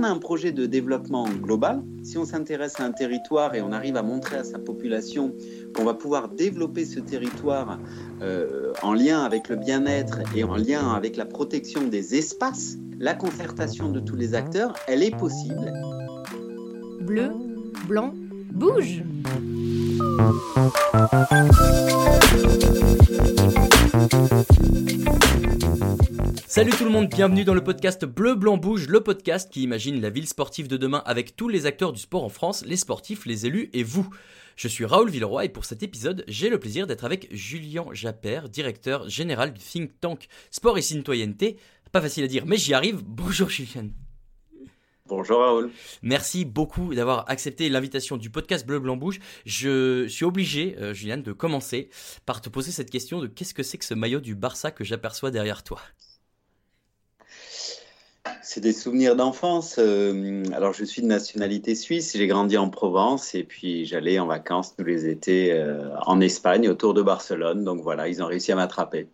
on a un projet de développement global, si on s'intéresse à un territoire et on arrive à montrer à sa population qu'on va pouvoir développer ce territoire euh, en lien avec le bien-être et en lien avec la protection des espaces, la concertation de tous les acteurs, elle est possible. Bleu, blanc, bouge Salut tout le monde, bienvenue dans le podcast Bleu Blanc Bouge, le podcast qui imagine la ville sportive de demain avec tous les acteurs du sport en France, les sportifs, les élus et vous. Je suis Raoul Villeroy et pour cet épisode, j'ai le plaisir d'être avec Julien Japper, directeur général du think tank Sport et Citoyenneté. Pas facile à dire, mais j'y arrive. Bonjour Julien. Bonjour Raoul. Merci beaucoup d'avoir accepté l'invitation du podcast Bleu Blanc Bouge. Je suis obligé, euh, Julien, de commencer par te poser cette question de qu'est-ce que c'est que ce maillot du Barça que j'aperçois derrière toi? C'est des souvenirs d'enfance. Euh, alors, je suis de nationalité suisse, j'ai grandi en Provence et puis j'allais en vacances tous les étés euh, en Espagne, autour de Barcelone. Donc voilà, ils ont réussi à m'attraper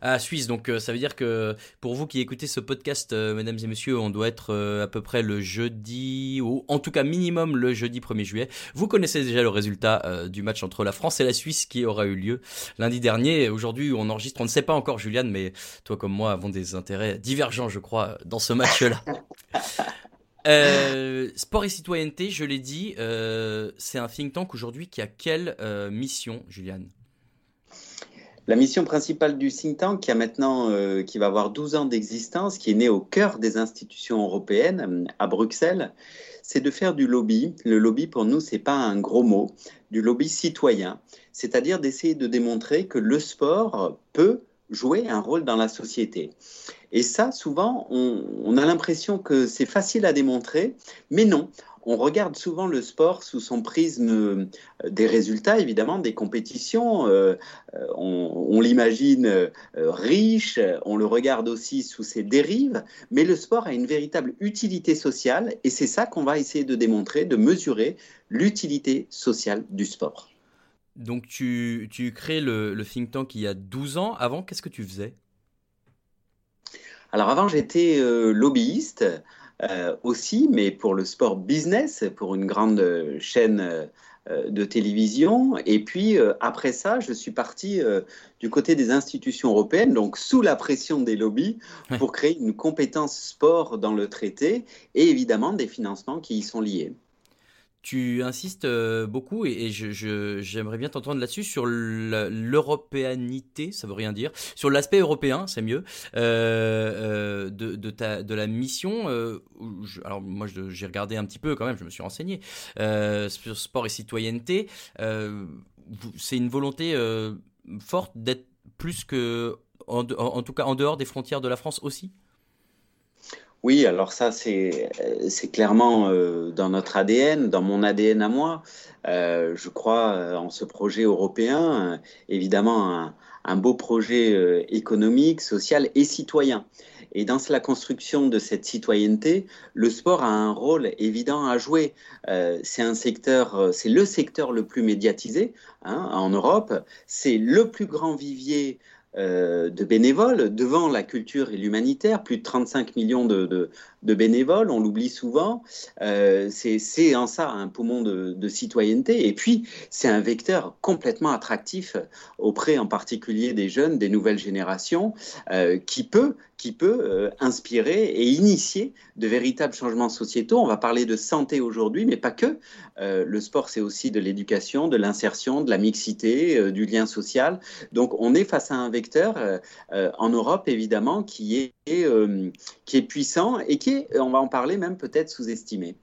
à Suisse. Donc euh, ça veut dire que pour vous qui écoutez ce podcast, euh, mesdames et messieurs, on doit être euh, à peu près le jeudi, ou en tout cas minimum le jeudi 1er juillet. Vous connaissez déjà le résultat du match entre la France et la Suisse qui aura eu lieu lundi dernier. Aujourd'hui, on enregistre, on ne sait pas encore, Juliane, mais toi comme moi avons des intérêts divergents, je crois, dans ce match-là. sport et citoyenneté, je l'ai dit, c'est un think tank aujourd'hui qui a quelle mission, Juliane? La mission principale du think tank, qui a maintenant, euh, qui va avoir 12 ans d'existence, qui est né au cœur des institutions européennes, à Bruxelles, c'est de faire du lobby. Le lobby, pour nous, c'est pas un gros mot, du lobby citoyen, c'est-à-dire d'essayer de démontrer que le sport peut jouer un rôle dans la société. Et ça, souvent, on a l'impression que c'est facile à démontrer, mais non on regarde souvent le sport sous son prisme euh, des résultats, évidemment, des compétitions. Euh, euh, on, l'imagine riche, on le regarde aussi sous ses dérives, mais le sport a une véritable utilité sociale et c'est ça qu'on va essayer de démontrer, de mesurer l'utilité sociale du sport. Donc tu, tu crées le, le think tank il y a 12 ans. Avant, qu'est-ce que tu faisais? Alors avant, j'étais lobbyiste. Euh, aussi, mais pour le sport business, pour une grande chaîne euh, de télévision. Et puis, euh, après ça, je suis parti du côté des institutions européennes, donc sous la pression des lobbies, pour créer une compétence sport dans le traité et évidemment des financements qui y sont liés. Tu insistes euh, beaucoup et, j'aimerais bien t'entendre là-dessus sur l'européanité, ça veut rien dire, sur l'aspect européen, c'est mieux, euh, euh, de, de, la mission. alors moi j'ai regardé un petit peu quand même, je me suis renseigné sur sport et citoyenneté. c'est une volonté forte d'être plus que, en, tout cas en dehors des frontières de la France aussi? Oui, alors ça, c'est clairement euh, dans notre ADN, dans mon ADN à moi. Euh, je crois euh, en ce projet européen, évidemment un, beau projet économique, social et citoyen. Et dans la construction de cette citoyenneté, le sport a un rôle évident à jouer. c'est un secteur, c'est le secteur le plus médiatisé hein, en Europe. C'est le plus grand vivier euh, de bénévoles devant la culture et l'humanitaire, plus de 35 millions de, bénévoles, on l'oublie souvent. Euh, c'est en ça un poumon de, citoyenneté. Et puis, c'est un vecteur complètement attractif auprès en particulier des jeunes, des nouvelles générations, euh, qui peut, qui peut inspirer et initier de véritables changements sociétaux. On va parler de santé aujourd'hui, mais pas que. le sport, c'est aussi de l'éducation, de l'insertion, de la mixité, du lien social. Donc, on est face à un vecteur euh, euh, en Europe, évidemment, qui est, euh, qui est puissant et qui est, on va en parler même peut-être sous-estimé.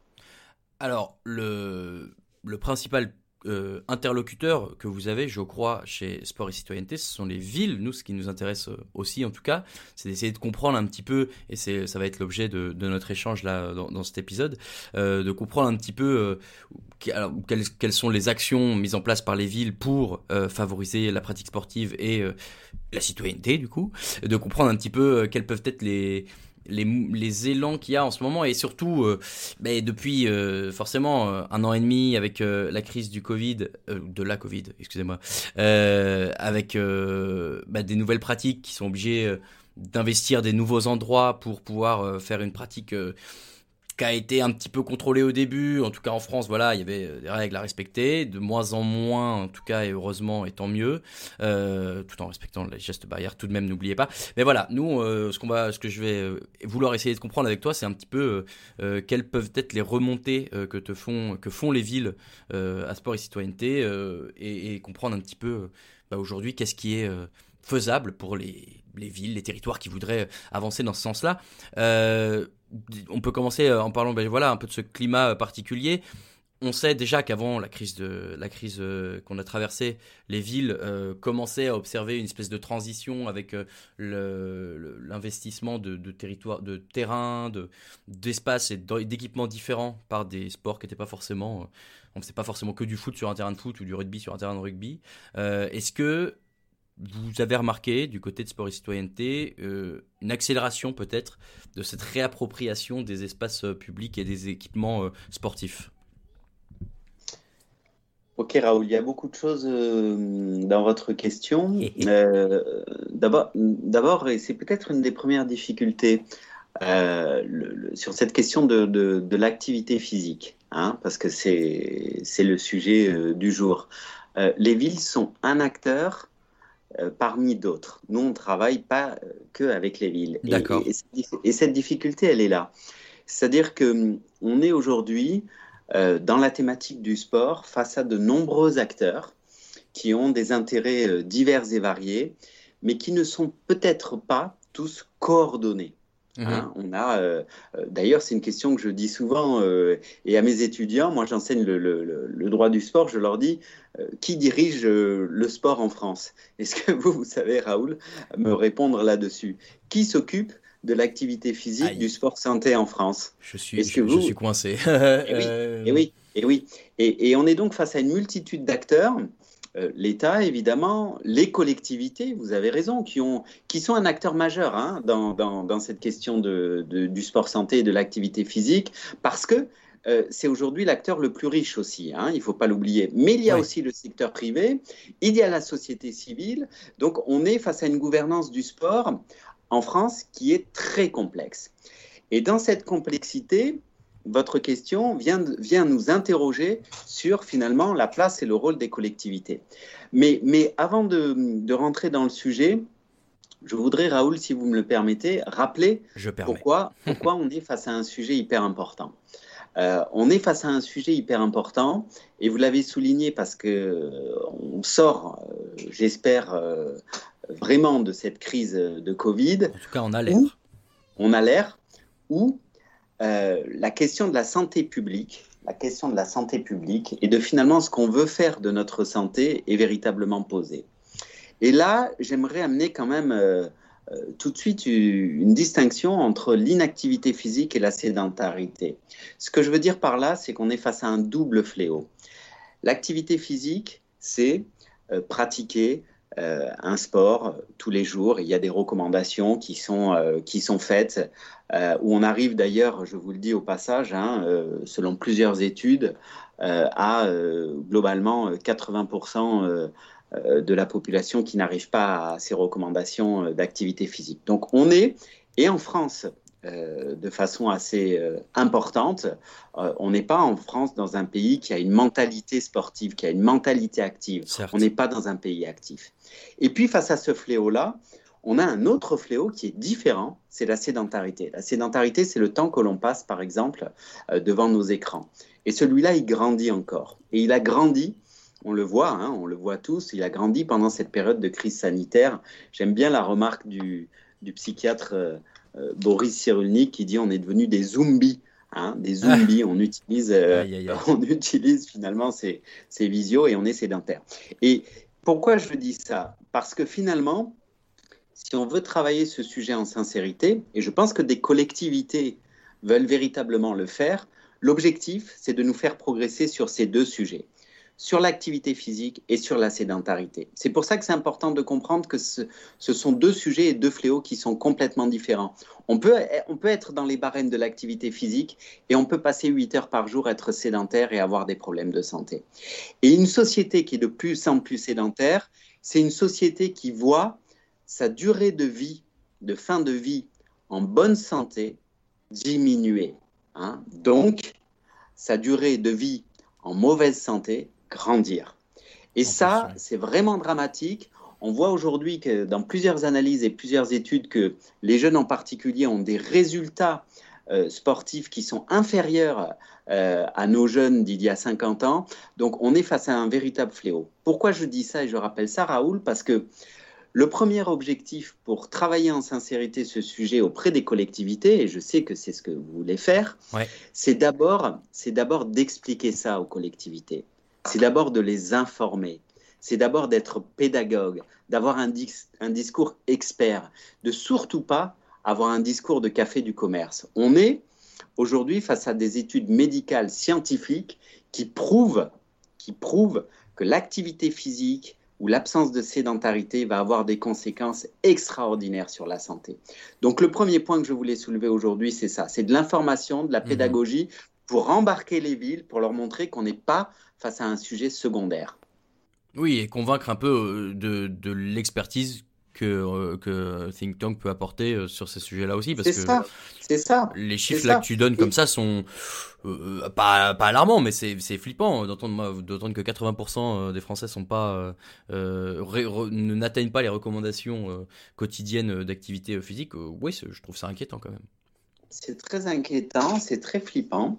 Alors, le, le principal euh, interlocuteurs que vous avez, je crois, chez Sport et Citoyenneté, ce sont les villes. Nous, ce qui nous intéresse euh, aussi, en tout cas, c'est d'essayer de comprendre un petit peu, et ça va être l'objet de, notre échange là dans, cet épisode, euh, de comprendre un petit peu quelles, sont les actions mises en place par les villes pour favoriser la pratique sportive et la citoyenneté, du coup, de comprendre un petit peu quelles peuvent être les les, élans qu'il y a en ce moment et surtout euh, ben, depuis euh, forcément euh, un an et demi avec la crise du Covid, de la Covid, excusez-moi, avec ben, des nouvelles pratiques qui sont obligées d'investir des nouveaux endroits pour pouvoir faire une pratique qui a été un petit peu contrôlé au début. En tout cas, en France, voilà, il y avait euh, des règles à respecter, de moins en moins, en tout cas, et heureusement, et tant mieux, euh, tout en respectant les gestes barrières. Tout de même, n'oubliez pas. Mais voilà, nous, euh, ce qu'on va, ce que je vais vouloir essayer de comprendre avec toi, c'est un petit peu quelles peuvent être les remontées que te font, que font les villes à sport et citoyenneté, et, comprendre un petit peu bah, aujourd'hui qu'est-ce qui est faisable pour les, les, villes, les territoires qui voudraient avancer dans ce sens-là. Euh, on peut commencer euh, en parlant ben voilà, un peu de ce climat euh, particulier. On sait déjà qu'avant la crise, de, la crise qu'on a traversée, les villes commençaient à observer une espèce de transition avec l'investissement de, de, territoire, de terrain, d'espace et d'équipements différents par des sports qui n'étaient pas forcément, on ne faisait pas forcément que du foot sur un terrain de foot ou du rugby sur un terrain de rugby. Est-ce que vous avez remarqué du côté de sport et citoyenneté euh, une accélération peut-être de cette réappropriation des espaces euh, publics et des équipements euh, sportifs Ok Raoul, il y a beaucoup de choses dans votre question. D'abord, et c'est peut-être une des premières difficultés sur cette question de, l'activité physique, hein, parce que c'est le sujet du jour. les villes sont un acteur euh, parmi d'autres. Nous, on ne travaille pas euh, que avec les villes. D'accord. Et, cette difficulté, elle est là. C'est-à-dire qu'on hum, est aujourd'hui euh, dans la thématique du sport face à de nombreux acteurs qui ont des intérêts divers et variés, mais qui ne sont peut-être pas tous coordonnés. Hein, mhm. on a, euh, euh, d'ailleurs, c'est une question que je dis souvent euh, et à mes étudiants. Moi, j'enseigne le, droit du sport. Je leur dis qui dirige le sport en France? Est-ce que vous, vous savez, Raoul, me répondre là-dessus? Qui s'occupe de l'activité physique du sport santé en France? Je suis, je, vous... je, suis coincé. et oui, et oui, et, et on est donc face à une multitude d'acteurs euh, l'État, évidemment, les collectivités, vous avez raison, qui, ont, qui sont un acteur majeur hein, dans, dans, cette question de, du sport santé et de l'activité physique, parce que euh, c'est aujourd'hui l'acteur le plus riche aussi, hein, il ne faut pas l'oublier. Mais il y a aussi le secteur privé, il y a la société civile, donc on est face à une gouvernance du sport en France qui est très complexe. Et dans cette complexité, votre question vient, vient nous interroger sur finalement la place et le rôle des collectivités. Mais, mais avant de, rentrer dans le sujet, je voudrais, Raoul, si vous me le permettez, rappeler pourquoi, pourquoi on est face à un sujet hyper important. Euh, on est face à un sujet hyper important et vous l'avez souligné parce que euh, on sort, euh, j'espère vraiment de cette crise de Covid. En tout cas, on a l'air. On a l'air où euh, la question de la santé publique, la question de la santé publique et de finalement ce qu'on veut faire de notre santé est véritablement posée. Et là, j'aimerais amener quand même euh, euh, tout de suite une distinction entre l'inactivité physique et la sédentarité. Ce que je veux dire par là, c'est qu'on est face à un double fléau. L'activité physique, c'est pratiquer un sport tous les jours. Il y a des recommandations qui sont, qui sont faites euh, où on arrive d'ailleurs, je vous le dis au passage, hein, euh, selon plusieurs études, euh, à globalement 80% de la population qui n'arrive pas à ces recommandations d'activité physique. Donc on est, et en France, de façon assez importante. on n'est pas en France dans un pays qui a une mentalité sportive, qui a une mentalité active. On n'est pas dans un pays actif. Et puis face à ce fléau-là, on a un autre fléau qui est différent, c'est la sédentarité. La sédentarité, c'est le temps que l'on passe, par exemple, euh, devant nos écrans. Et celui-là, il grandit encore. Et il a grandi, on le voit, hein, on le voit tous, il a grandi pendant cette période de crise sanitaire. J'aime bien la remarque du, psychiatre euh, euh, Boris Cyrulnik qui dit on est devenu des zombies. Hein, des zombies, on, utilise, on utilise finalement ces, ces visios et on est sédentaire. Et pourquoi je dis ça? Parce que finalement, si on veut travailler ce sujet en sincérité, et je pense que des collectivités veulent véritablement le faire, l'objectif, c'est de nous faire progresser sur ces deux sujets, sur l'activité physique et sur la sédentarité. C'est pour ça que c'est important de comprendre que ce, sont deux sujets et deux fléaux qui sont complètement différents. On peut, on peut être dans les barèmes de l'activité physique et on peut passer 8 heures par jour, être sédentaire et avoir des problèmes de santé. Et une société qui est de plus en plus sédentaire, c'est une société qui voit sa durée de vie, de fin de vie en bonne santé, diminuer. Hein. Donc, sa durée de vie en mauvaise santé grandir. Et ça, c'est vraiment dramatique. On voit aujourd'hui que dans plusieurs analyses et plusieurs études que les jeunes en particulier ont des résultats euh, sportifs qui sont inférieurs euh, à nos jeunes d'il y a 50 ans. Donc on est face à un véritable fléau. Pourquoi je dis ça et je rappelle ça, Raoul? Parce que le premier objectif pour travailler en sincérité ce sujet auprès des collectivités, et je sais que c'est ce que vous voulez faire, c'est d'abord, c'est d'abord d'expliquer ça aux collectivités. C'est d'abord de les informer. C'est d'abord d'être pédagogue, d'avoir un, un discours expert, de surtout pas avoir un discours de café du commerce. On est aujourd'hui face à des études médicales scientifiques qui prouvent, qui prouvent que l'activité physique ou l'absence de sédentarité va avoir des conséquences extraordinaires sur la santé. Donc le premier point que je voulais soulever aujourd'hui, c'est ça, c'est de l'information, de la mhm. pédagogie pour embarquer les villes, pour leur montrer qu'on n'est pas face à un sujet secondaire. Oui, et convaincre un peu euh, de, de l'expertise que, euh, que Think Tank peut apporter euh, sur ces sujets-là aussi. C'est ça, c'est ça. Les chiffres là que tu donnes comme ça sont euh, pas, pas alarmants, mais c'est flippant d'entendre que 80% des Français sont pas n'atteignent pas les recommandations quotidiennes d'activité physique. oui, je trouve ça inquiétant quand même. C'est très inquiétant, c'est très flippant.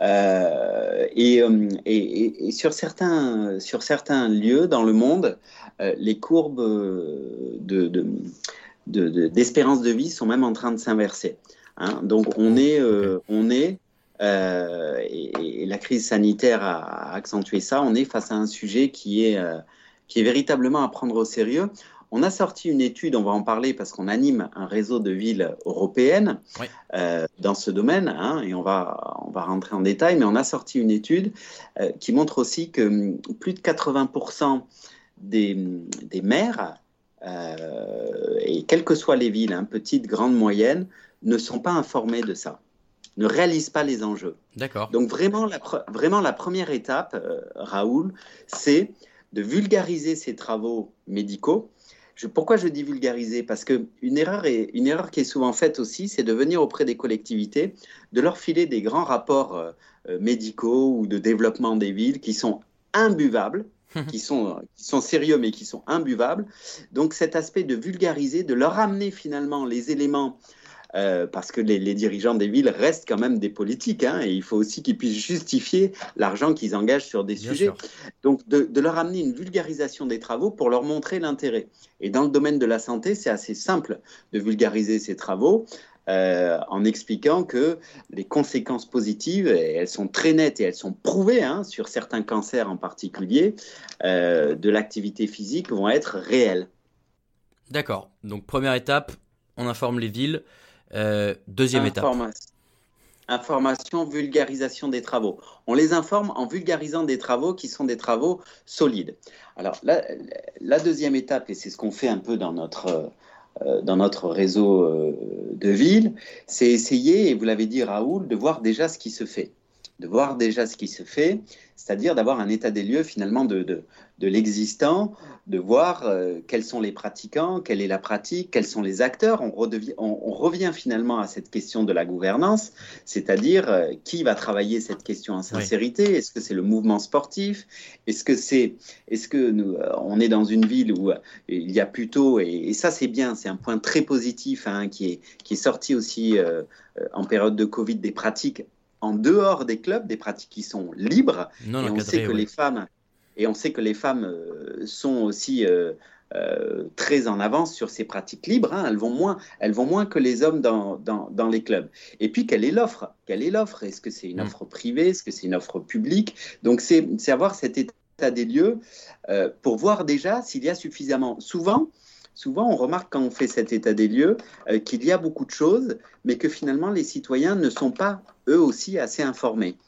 Euh, euh, et, et, sur, certains, sur certains lieux dans le monde, euh, les courbes d'espérance de, de, de, vie sont même en train de s'inverser. Hein. Donc on est, on est et, la crise sanitaire a accentué ça, on est face à un sujet qui est, qui est véritablement à prendre au sérieux. On a sorti une étude, on va en parler parce qu'on anime un réseau de villes européennes euh, dans ce domaine, hein, et on va, on va rentrer en détail, mais on a sorti une étude euh, qui montre aussi que hum, plus de 80% des, des maires, euh, et quelles que soient les villes, hein, petites, grandes, moyennes, ne sont pas informés de ça ne réalisent pas les enjeux. D'accord. Donc vraiment la, vraiment la première étape, Raoul, c'est de vulgariser ces travaux médicaux pourquoi je dis vulgariser? Parce qu'une erreur, une erreur qui est souvent faite aussi, c'est de venir auprès des collectivités, de leur filer des grands rapports euh, euh, médicaux ou de développement des villes qui sont imbuvables, qui, sont, qui sont sérieux mais qui sont imbuvables. Donc cet aspect de vulgariser, de leur amener finalement les éléments euh, parce que les, dirigeants des villes restent quand même des politiques, hein, et il faut aussi qu'ils puissent justifier l'argent qu'ils engagent sur des sujets. Donc, de, leur amener une vulgarisation des travaux pour leur montrer l'intérêt. Et dans le domaine de la santé, c'est assez simple de vulgariser ces travaux. Euh, en expliquant que les conséquences positives, elles sont très nettes et elles sont prouvées hein, sur certains cancers en particulier, euh, de l'activité physique vont être réelles. D'accord. Donc première étape, on informe les villes. Euh, deuxième étape. Information, vulgarisation des travaux. On les informe en vulgarisant des travaux qui sont des travaux solides. Alors, la, deuxième étape, et c'est ce qu'on fait un peu dans notre, euh, dans notre réseau euh, de villes, c'est essayer, et vous l'avez dit Raoul, de voir déjà ce qui se fait. De voir déjà ce qui se fait, c'est-à-dire d'avoir un état des lieux finalement de, de l'existant, de voir euh, quels sont les pratiquants, quelle est la pratique, quels sont les acteurs. On, on, revient finalement à cette question de la gouvernance, c'est-à-dire euh, qui va travailler cette question en sincérité? Est-ce que c'est le mouvement sportif? Est-ce que c'est, est-ce que nous, euh, on est dans une ville où il y a plutôt, et, ça c'est bien, c'est un point très positif hein, qui, est, qui est sorti aussi en période de Covid des pratiques en dehors des clubs, des pratiques qui sont libres. Non, et on sait que les femmes et on sait que les femmes euh, sont aussi euh, euh, très en avance sur ces pratiques libres. Hein. Elles, vont moins, elles vont moins que les hommes dans, dans, les clubs. Et puis, quelle est l'offre? Quelle est l'offre? Est-ce que c'est une mm. offre privée? Est-ce que c'est une offre publique? Donc, c'est avoir cet état des lieux pour voir déjà s'il y a suffisamment. Souvent, souvent, on remarque quand on fait cet état des lieux qu'il y a beaucoup de choses, mais que finalement, les citoyens ne sont pas, eux aussi, assez informés.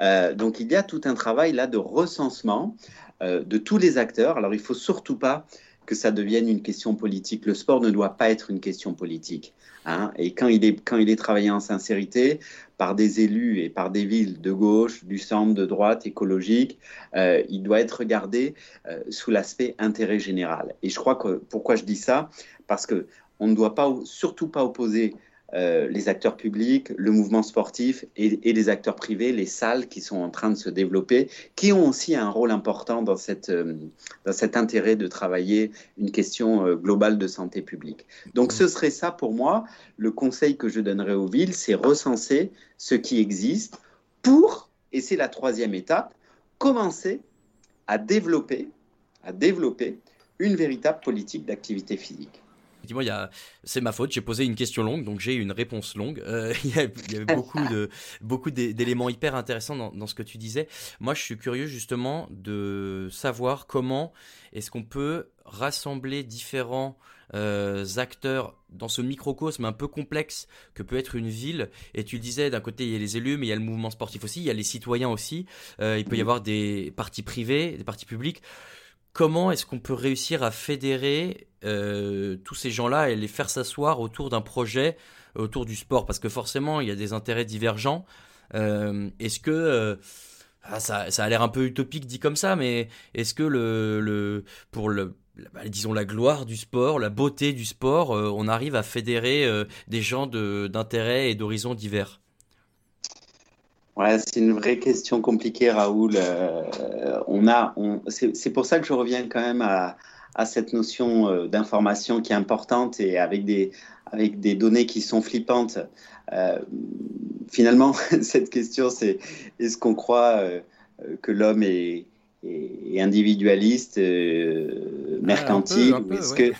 Euh, donc il y a tout un travail là de recensement euh, de tous les acteurs. Alors il faut surtout pas que ça devienne une question politique. Le sport ne doit pas être une question politique. Hein. Et quand il, est, quand il est travaillé en sincérité par des élus et par des villes de gauche, du centre, de droite, écologique, euh, il doit être regardé sous l'aspect intérêt général. Et je crois que pourquoi je dis ça? Parce que on ne doit pas, surtout pas opposer euh, les acteurs publics, le mouvement sportif et, les acteurs privés, les salles qui sont en train de se développer, qui ont aussi un rôle important dans, euh, cet intérêt de travailler une question euh, globale de santé publique. Donc ce serait ça pour moi. Le conseil que je donnerais aux villes, c'est recenser ce qui existe pour, et c'est la troisième étape, commencer à développer, à développer une véritable politique d'activité physique. Effectivement, c'est ma faute, j'ai posé une question longue, donc j'ai une réponse longue. Euh, il, y avait beaucoup, de, beaucoup d'éléments hyper intéressants dans, ce que tu disais. Moi, je suis curieux justement de savoir comment est-ce qu'on peut rassembler différents euh, acteurs dans ce microcosme un peu complexe que peut être une ville. Et tu disais, d'un côté, il y a les élus, mais il y a le mouvement sportif aussi, il y a les citoyens aussi. Euh, il peut y avoir des partis privés, des partis publics comment est-ce qu'on peut réussir à fédérer euh, tous ces gens-là et les faire s'asseoir autour d'un projet, autour du sport? Parce que forcément, il y a des intérêts divergents. Euh, est-ce que... Euh, ah, ça, a l'air un peu utopique dit comme ça, mais est-ce que le, pour le, bah, disons la gloire du sport, la beauté du sport, on arrive à fédérer des gens d'intérêts et d'horizons divers? Ouais, c'est une vraie question compliquée, Raoul. Euh, on a, on, c'est pour ça que je reviens quand même à, à cette notion euh, d'information qui est importante et avec des, avec des données qui sont flippantes. Euh, finalement, cette question, c'est est-ce qu'on croit que l'homme est, est, individualiste, mercantile, est-ce que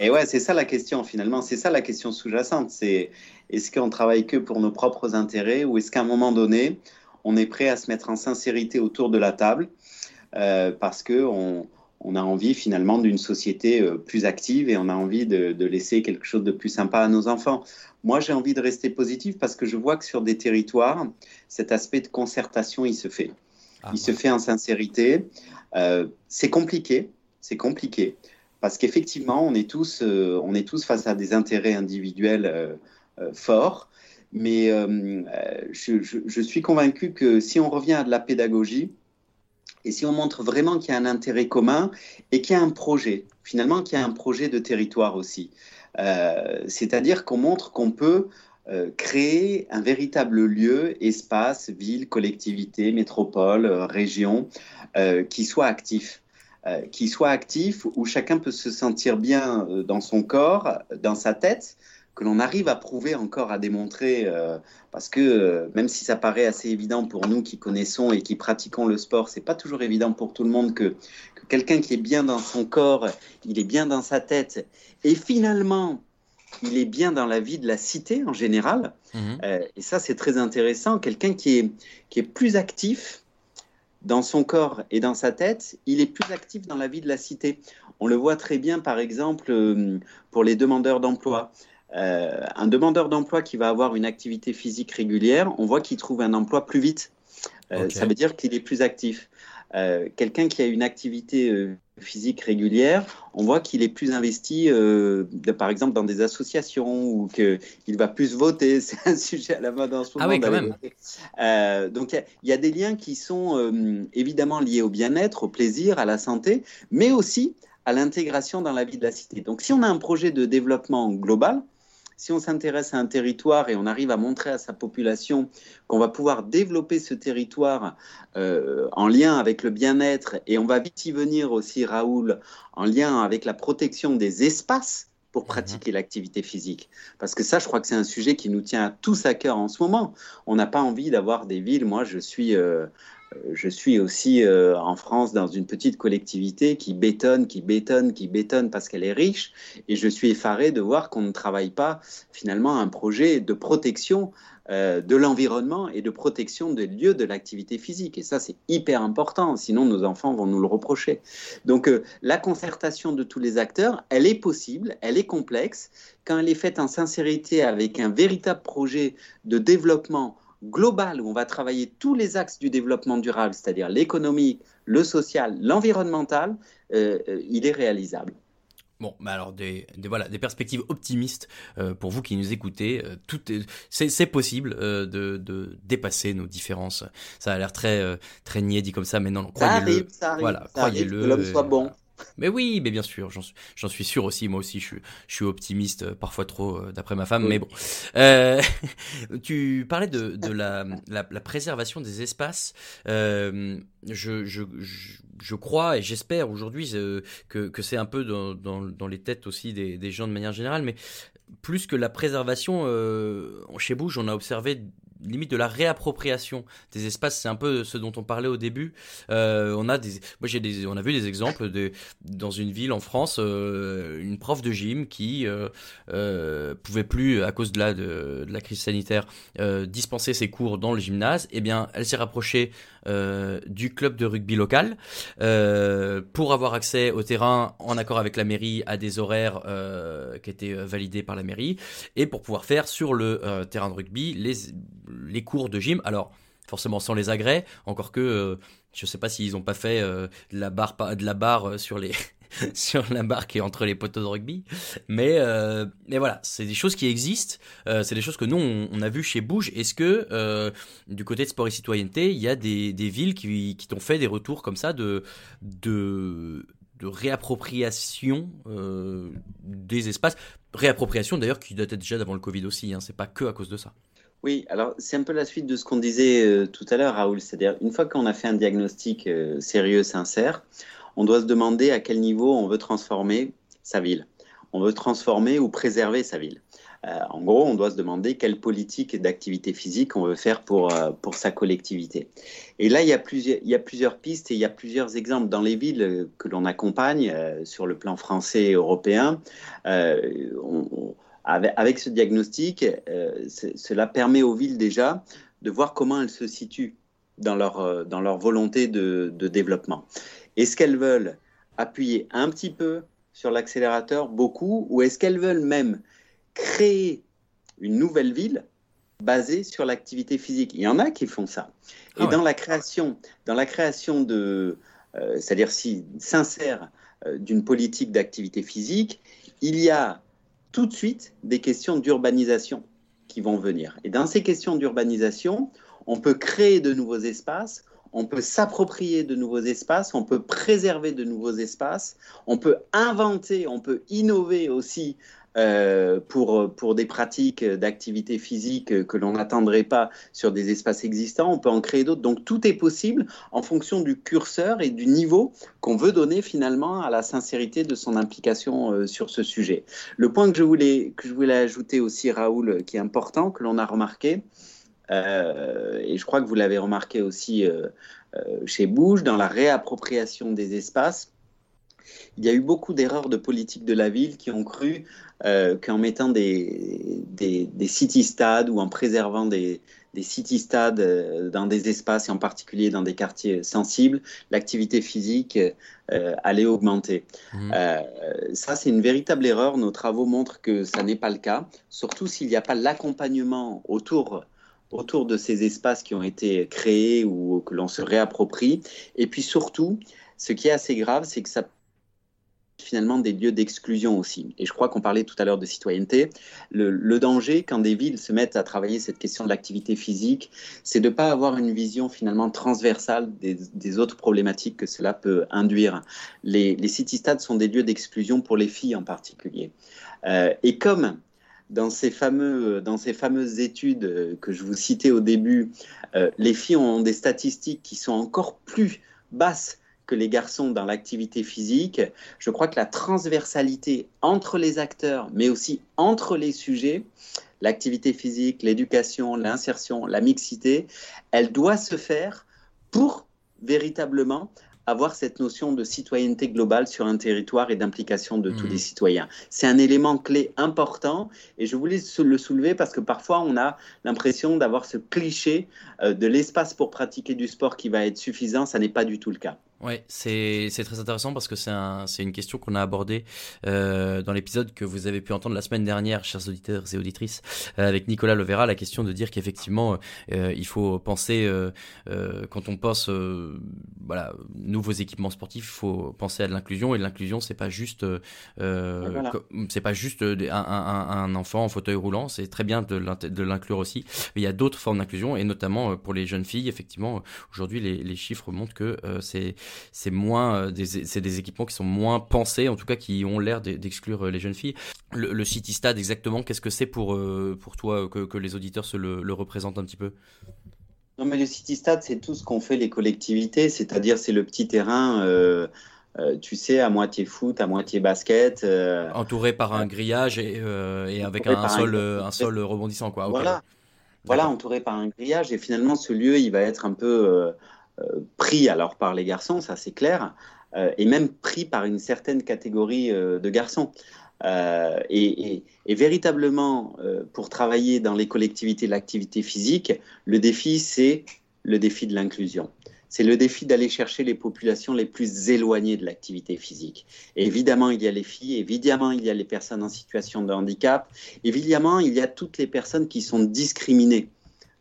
et ouais, c'est ça la question finalement, c'est ça la question sous-jacente. C'est est-ce qu'on travaille que pour nos propres intérêts ou est-ce qu'à un moment donné, on est prêt à se mettre en sincérité autour de la table euh, parce que on, a envie finalement d'une société euh, plus active et on a envie de, laisser quelque chose de plus sympa à nos enfants. Moi, j'ai envie de rester positif parce que je vois que sur des territoires, cet aspect de concertation, il se fait. Ah, il se fait en sincérité. Euh, c'est compliqué, c'est compliqué. Parce qu'effectivement, on, est tous, euh, on est tous face à des intérêts individuels euh, euh, forts. Mais je, suis convaincu que si on revient à de la pédagogie, et si on montre vraiment qu'il y a un intérêt commun et qu'il y a un projet, finalement qu'il y a un projet de territoire aussi, c'est-à-dire qu'on montre qu'on peut créer un véritable lieu, espace, ville, collectivité, métropole, région, qui soit actif. Euh, qui soit actif, où chacun peut se sentir bien euh, dans son corps, dans sa tête, que l'on arrive à prouver encore, à démontrer, euh, parce que même si ça paraît assez évident pour nous qui connaissons et qui pratiquons le sport, c'est pas toujours évident pour tout le monde que, quelqu'un qui est bien dans son corps, il est bien dans sa tête, et finalement, il est bien dans la vie de la cité en général. Mmh. et ça, c'est très intéressant. Quelqu'un qui est, qui est plus actif, dans son corps et dans sa tête, il est plus actif dans la vie de la cité. On le voit très bien, par exemple, euh, pour les demandeurs d'emploi. Euh, un demandeur d'emploi qui va avoir une activité physique régulière, on voit qu'il trouve un emploi plus vite. Euh, ça veut dire qu'il est plus actif. Quelqu'un qui a une activité physique régulière, on voit qu'il est plus investi, euh, par exemple, dans des associations ou qu'il va plus voter. C'est un sujet à la mode en ce moment. Ah oui, quand même. Euh, donc, il y, a des liens qui sont euh, évidemment liés au bien-être, au plaisir, à la santé, mais aussi à l'intégration dans la vie de la cité. Donc, si on a un projet de développement global, si on s'intéresse à un territoire et on arrive à montrer à sa population qu'on va pouvoir développer ce territoire euh, en lien avec le bien-être, et on va vite y venir aussi, Raoul, en lien avec la protection des espaces pour mhm. pratiquer l'activité physique. Parce que ça, je crois que c'est un sujet qui nous tient à tous à cœur en ce moment. On n'a pas envie d'avoir des villes. Moi, je suis euh, je suis aussi euh, en France dans une petite collectivité qui bétonne, qui bétonne, qui bétonne parce qu'elle est riche. Et je suis effaré de voir qu'on ne travaille pas finalement un projet de protection euh, de l'environnement et de protection des lieux de l'activité physique. Et ça, c'est hyper important, sinon nos enfants vont nous le reprocher. Donc euh, la concertation de tous les acteurs, elle est possible, elle est complexe. Quand elle est faite en sincérité avec un véritable projet de développement global où on va travailler tous les axes du développement durable, c'est-à-dire l'économique, le social, l'environnemental, euh, euh, il est réalisable. Bon, bah alors des, voilà des perspectives optimistes euh, pour vous qui nous écoutez. tout c'est possible de, dépasser nos différences. Ça a l'air très très niais dit comme ça, mais non, croyez-le. Voilà, croyez-le. Que l'homme soit bon. Mais oui, mais bien sûr, j'en suis sûr aussi. Moi aussi, je suis, je suis optimiste, euh, parfois trop, euh, d'après ma femme. Mais bon, euh, tu parlais de, de la, la, la, préservation des espaces. Euh, je, je, je, crois et j'espère aujourd'hui que, que c'est un peu dans, dans, dans, les têtes aussi des, des, gens de manière générale, mais plus que la préservation, euh, chez Bouge, on a observé limite de la réappropriation des espaces. C'est un peu ce dont on parlait au début. Euh, on a vu des exemples dans une ville en France, euh, une prof de gym qui euh, pouvait plus à cause de la de, la crise sanitaire dispenser ses cours dans le gymnase. Eh bien, elle s'est rapprochée euh, du club de rugby local euh, pour avoir accès au terrain en accord avec la mairie à des horaires euh, qui étaient validés par la mairie et pour pouvoir faire sur le terrain de rugby les, les cours de gym. Alors forcément sans les agrès, encore que je sais pas s'ils ont pas fait de la barre de la barre sur les sur la barque et entre les poteaux de rugby. Mais, euh, mais voilà, c'est des choses qui existent. Euh, c'est des choses que nous, on, a vu chez Bouge. Est-ce que euh, du côté de sport et citoyenneté, il y a des, des villes qui, qui t'ont fait des retours comme ça de, de, réappropriation des espaces? Réappropriation d'ailleurs qui datait déjà d'avant le Covid aussi. Hein, c'est pas que à cause de ça. Oui, alors c'est un peu la suite de ce qu'on disait tout à l'heure, Raoul. C'est-à-dire, une fois qu'on a fait un diagnostic sérieux, sincère, on doit se demander à quel niveau on veut transformer sa ville. On veut transformer ou préserver sa ville. Euh, en gros, on doit se demander quelle politique d'activité physique on veut faire pour, euh, pour sa collectivité. Et là, il y, a plusieurs, pistes et il y a plusieurs exemples dans les villes que l'on accompagne euh, sur le plan français et européen. Avec, ce diagnostic, cela permet aux villes déjà de voir comment elles se situent dans leur, dans leur volonté de développement. Est-ce qu'elles veulent appuyer un petit peu sur l'accélérateur, beaucoup, ou est-ce qu'elles veulent même créer une nouvelle ville basée sur l'activité physique? Il y en a qui font ça. Et ah dans la création, dans la création de, euh, c'est-à-dire si sincère euh, d'une politique d'activité physique, il y a tout de suite des questions d'urbanisation qui vont venir. Et dans ces questions d'urbanisation, on peut créer de nouveaux espaces, on peut s'approprier de nouveaux espaces, on peut préserver de nouveaux espaces, on peut inventer, on peut innover aussi euh, pour, pour des pratiques d'activité physique que l'on n'attendrait pas sur des espaces existants, on peut en créer d'autres. Donc tout est possible en fonction du curseur et du niveau qu'on veut donner finalement à la sincérité de son implication euh, sur ce sujet. Le point que je voulais, que je voulais ajouter aussi, Raoul, qui est important, que l'on a remarqué, et je crois que vous l'avez remarqué aussi euh, euh, chez Bouge, dans la réappropriation des espaces. Il y a eu beaucoup d'erreurs de politique de la ville qui ont cru qu'en mettant des, des, des city-stades ou en préservant des, des city-stades dans des espaces, et en particulier dans des quartiers sensibles, l'activité physique allait augmenter. Mmh. Euh, ça, c'est une véritable erreur. Nos travaux montrent que ça n'est pas le cas, surtout s'il n'y a pas l'accompagnement autour autour de ces espaces qui ont été créés ou que l'on se réapproprie. Et puis surtout, ce qui est assez grave, c'est que ça finalement des lieux d'exclusion aussi. Et je crois qu'on parlait tout à l'heure de citoyenneté. Le, danger, quand des villes se mettent à travailler cette question de l'activité physique, c'est de ne pas avoir une vision finalement transversale des, autres problématiques que cela peut induire. Les, city-stades sont des lieux d'exclusion pour les filles en particulier. Euh, et comme dans ces, fameux, dans ces fameuses études euh, que je vous citais au début, euh, les filles ont des statistiques qui sont encore plus basses que les garçons dans l'activité physique. Je crois que la transversalité entre les acteurs, mais aussi entre les sujets, l'activité physique, l'éducation, l'insertion, la mixité, elle doit se faire pour véritablement avoir cette notion de citoyenneté globale sur un territoire et d'implication de tous mmh. les citoyens. C'est un élément clé important et je voulais le soulever parce que parfois on a l'impression d'avoir ce cliché euh, de l'espace pour pratiquer du sport qui va être suffisant. Ça n'est pas du tout le cas. Ouais, c'est très intéressant parce que c'est un, une question qu'on a abordée euh, dans l'épisode que vous avez pu entendre la semaine dernière, chers auditeurs et auditrices, euh, avec Nicolas Lovera, la question de dire qu'effectivement, euh, il faut penser, euh, euh, quand on pense euh, voilà, nouveaux équipements sportifs, il faut penser à de l'inclusion et l'inclusion, c'est pas juste, voilà. c'est pas juste un, un, un, enfant en fauteuil roulant, c'est très bien de l'inclure aussi, mais il y a d'autres formes d'inclusion et notamment pour les jeunes filles, effectivement, aujourd'hui les, les chiffres montrent que c'est c'est moins des, c'est des équipements qui sont moins pensés, en tout cas qui ont l'air d'exclure les jeunes filles. Le, City Stade, exactement, qu'est-ce que c'est pour, pour toi que, que, les auditeurs se le, le représentent un petit peu? Non, mais le City Stade, c'est tout ce qu'ont fait les collectivités, c'est-à-dire c'est le petit terrain euh, euh, tu sais, à moitié foot, à moitié basket. Euh, entouré par un grillage et, euh, et avec un, sol, un sol rebondissant. Quoi. Voilà. voilà, entouré par un grillage. Et finalement, ce lieu, il va être un peu pris alors par les garçons, ça c'est clair, et même pris par une certaine catégorie de garçons. Et, véritablement, pour travailler dans les collectivités l'activité physique, le défi, c'est le défi de l'inclusion c'est le défi d'aller chercher les populations les plus éloignées de l'activité physique. évidemment, il y a les filles, évidemment, il y a les personnes en situation de handicap, évidemment, il y a toutes les personnes qui sont discriminées.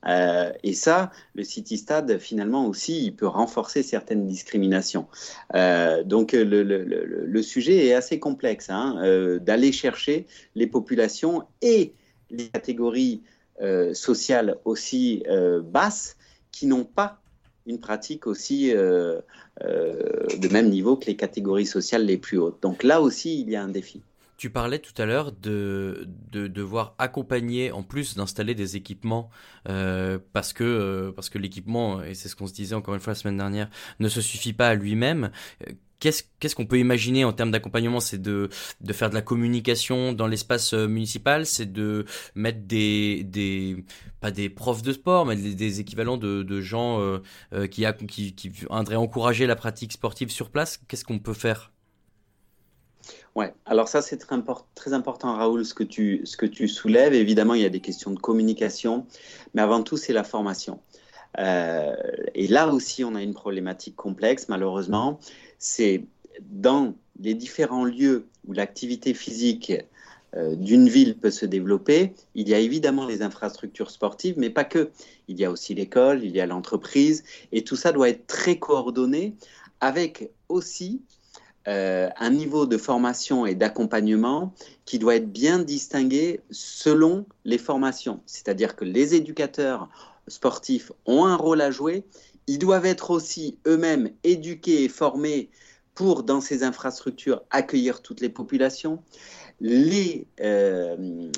Euh, et ça, le City Stade, finalement aussi, il peut renforcer certaines discriminations. Euh, donc le, sujet est assez complexe, hein, euh, d'aller chercher les populations et les catégories sociales aussi basses qui n'ont pas une pratique aussi de même niveau que les catégories sociales les plus hautes. Donc là aussi, il y a un défi. Tu parlais tout à l'heure de, de, devoir accompagner, en plus d'installer des équipements, euh, parce que, parce que l'équipement, et c'est ce qu'on se disait encore une fois la semaine dernière, ne se suffit pas à lui-même. Qu'est-ce qu'on peut imaginer en termes d'accompagnement? C'est de, de faire de la communication dans l'espace euh, municipal, c'est de mettre des, des pas des profs de sport, mais des, équivalents de, de gens euh, euh, qui, qui, qui viendraient encourager la pratique sportive sur place? Qu'est-ce qu'on peut faire? Ouais, alors ça c'est très, important Raoul ce que, tu, soulèves. Évidemment, il y a des questions de communication, mais avant tout c'est la formation. et là aussi, on a une problématique complexe, malheureusement c'est dans les différents lieux où l'activité physique euh, d'une ville peut se développer, il y a évidemment les infrastructures sportives, mais pas que. Il y a aussi l'école, il y a l'entreprise, et tout ça doit être très coordonné avec aussi euh, un niveau de formation et d'accompagnement qui doit être bien distingué selon les formations. C'est-à-dire que les éducateurs sportifs ont un rôle à jouer, ils doivent être aussi eux-mêmes éduqués et formés pour, dans ces infrastructures, accueillir toutes les populations. Les euh,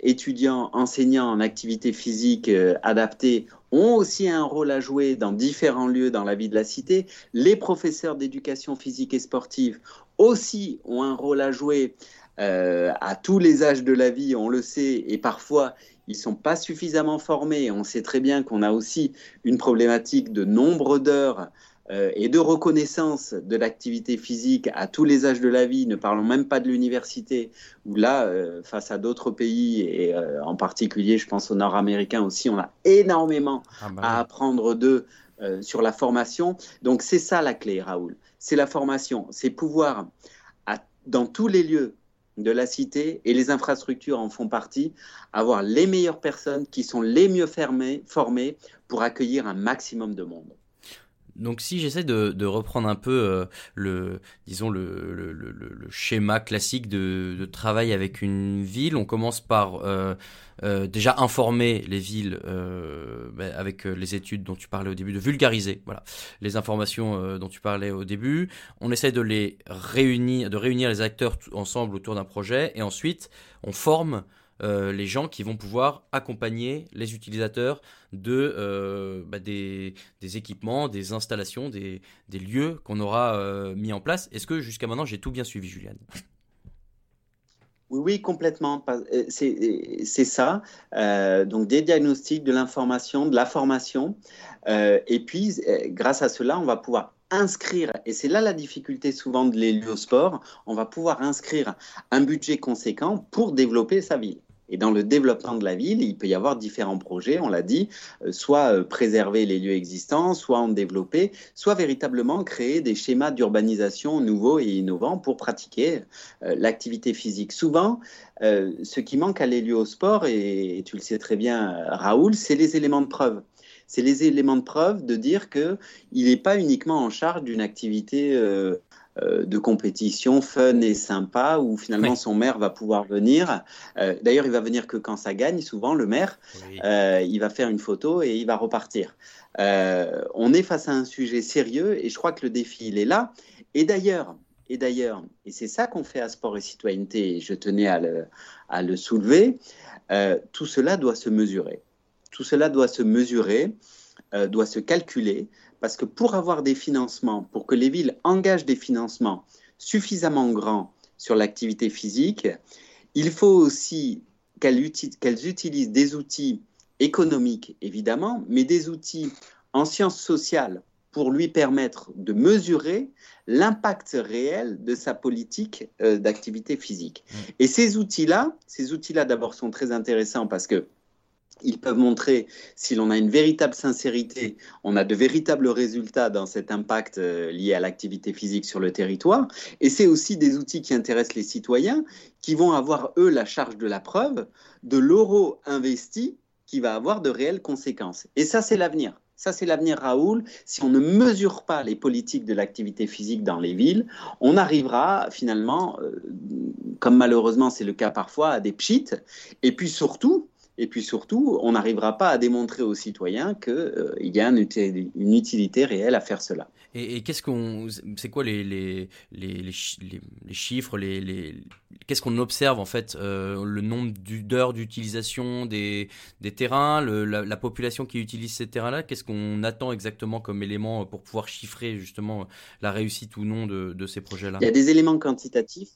étudiants, enseignants en activité physique euh, adaptée ont aussi un rôle à jouer dans différents lieux dans la vie de la cité. Les professeurs d'éducation physique et sportive aussi ont un rôle à jouer euh, à tous les âges de la vie, on le sait, et parfois ils ne sont pas suffisamment formés. On sait très bien qu'on a aussi une problématique de nombre d'heures et de reconnaissance de l'activité physique à tous les âges de la vie, ne parlons même pas de l'université, où là, euh, face à d'autres pays, et euh, en particulier, je pense aux Nord-Américains aussi, on a énormément ah bah à apprendre d'eux sur la formation. Donc c'est ça la clé, Raoul. C'est la formation, c'est pouvoir, dans tous les lieux, de la cité et les infrastructures en font partie, avoir les meilleures personnes qui sont les mieux formées pour accueillir un maximum de monde. Donc si j'essaie de, reprendre un peu euh, le, disons le, schéma classique de, travail avec une ville, on commence par euh, euh, déjà informer les villes ben, avec les études dont tu parlais au début, de vulgariser voilà les informations dont tu parlais au début. On essaie de les réunir, de réunir les acteurs ensemble autour d'un projet et ensuite on forme euh, les gens qui vont pouvoir accompagner les utilisateurs de euh, bah, des, équipements, des installations, des, lieux qu'on aura euh, mis en place. Est-ce que jusqu'à maintenant j'ai tout bien suivi, Juliane? Oui, oui, complètement. C'est ça. donc des diagnostics, de l'information, de la formation. et puis, grâce à cela, on va pouvoir inscrire, et c'est là la difficulté souvent de l'héliosport, on va pouvoir inscrire un budget conséquent pour développer sa ville. Et dans le développement de la ville, il peut y avoir différents projets, on l'a dit, euh, soit euh, préserver les lieux existants, soit en développer, soit véritablement créer des schémas d'urbanisation nouveaux et innovants pour pratiquer euh, l'activité physique. Souvent, ce qui manque à l'héliosport, et, et tu le sais très bien, Raoul, c'est les éléments de preuve c'est les éléments de preuve de dire qu'il n'est pas uniquement en charge d'une activité de compétition fun et sympa où finalement son maire va pouvoir venir. D'ailleurs, il va venir que quand ça gagne, souvent le maire. il va faire une photo et il va repartir. on est face à un sujet sérieux et je crois que le défi, il est là. Et d'ailleurs, et d'ailleurs, et c'est ça qu'on fait à Sport et Citoyenneté, et je tenais à le, à le soulever, tout cela doit se mesurer. Tout cela doit se mesurer, doit se calculer, parce que pour avoir des financements, pour que les villes engagent des financements suffisamment grands sur l'activité physique, il faut aussi qu'elles utilisent des outils économiques, évidemment, mais des outils en sciences sociales pour lui permettre de mesurer l'impact réel de sa politique euh, d'activité physique. Mmh. Et ces outils-là, ces outils-là d'abord sont très intéressants parce que ils peuvent montrer si l'on a une véritable sincérité, on a de véritables résultats dans cet impact euh, lié à l'activité physique sur le territoire. Et c'est aussi des outils qui intéressent les citoyens qui vont avoir, eux, la charge de la preuve de l'euro investi qui va avoir de réelles conséquences. Et ça, c'est l'avenir. Ça, c'est l'avenir, Raoul. Si on ne mesure pas les politiques de l'activité physique dans les villes, on arrivera finalement, euh, comme malheureusement c'est le cas parfois, à des pchites. Et puis surtout, et puis surtout, on n'arrivera pas à démontrer aux citoyens qu'il euh, y a une utilité, réelle à faire cela. Et, qu'est-ce qu'on, c'est quoi les, les, les, les chiffres, les, qu'est-ce qu'on observe en fait, euh, le nombre d'heures d'utilisation des, des terrains, la, population qui utilise ces terrains-là, qu'est-ce qu'on attend exactement comme élément pour pouvoir chiffrer justement la réussite ou non de, de ces projets-là? Il y a des éléments quantitatifs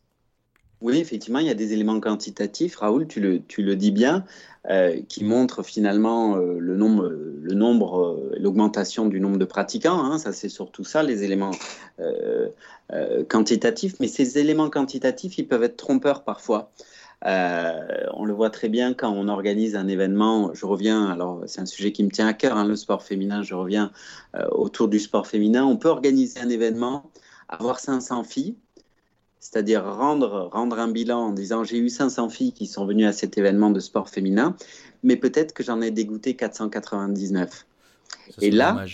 oui, effectivement, il y a des éléments quantitatifs, Raoul, tu le, tu le dis bien, euh, qui montrent finalement euh, le nombre, euh, l'augmentation du nombre de pratiquants. Hein, ça, c'est surtout ça, les éléments quantitatifs. Mais ces éléments quantitatifs, ils peuvent être trompeurs parfois. on le voit très bien quand on organise un événement. Je reviens, alors c'est un sujet qui me tient à cœur, hein, le sport féminin. Je reviens autour du sport féminin. On peut organiser un événement, avoir 500 filles c'est-à-dire rendre, rendre un bilan en disant j'ai eu 500 filles qui sont venues à cet événement de sport féminin, mais peut-être que j'en ai dégoûté 499. Et là,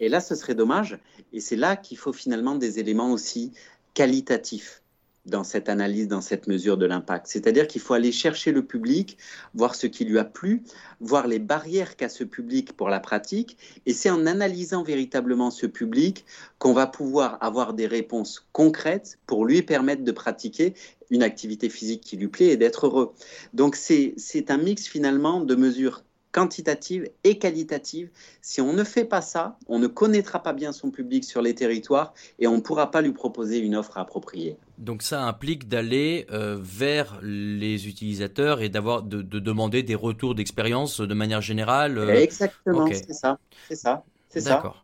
et là, ce serait dommage. Et c'est là qu'il faut finalement des éléments aussi qualitatifs dans cette analyse, dans cette mesure de l'impact. C'est-à-dire qu'il faut aller chercher le public, voir ce qui lui a plu, voir les barrières qu'a ce public pour la pratique, et c'est en analysant véritablement ce public qu'on va pouvoir avoir des réponses concrètes pour lui permettre de pratiquer une activité physique qui lui plaît et d'être heureux. Donc c'est un mix finalement de mesures quantitative et qualitative. Si on ne fait pas ça, on ne connaîtra pas bien son public sur les territoires et on ne pourra pas lui proposer une offre appropriée. Donc ça implique d'aller euh, vers les utilisateurs et d'avoir de, demander des retours d'expérience de manière générale. Euh, Exactement, c'est ça, c'est ça, c'est ça.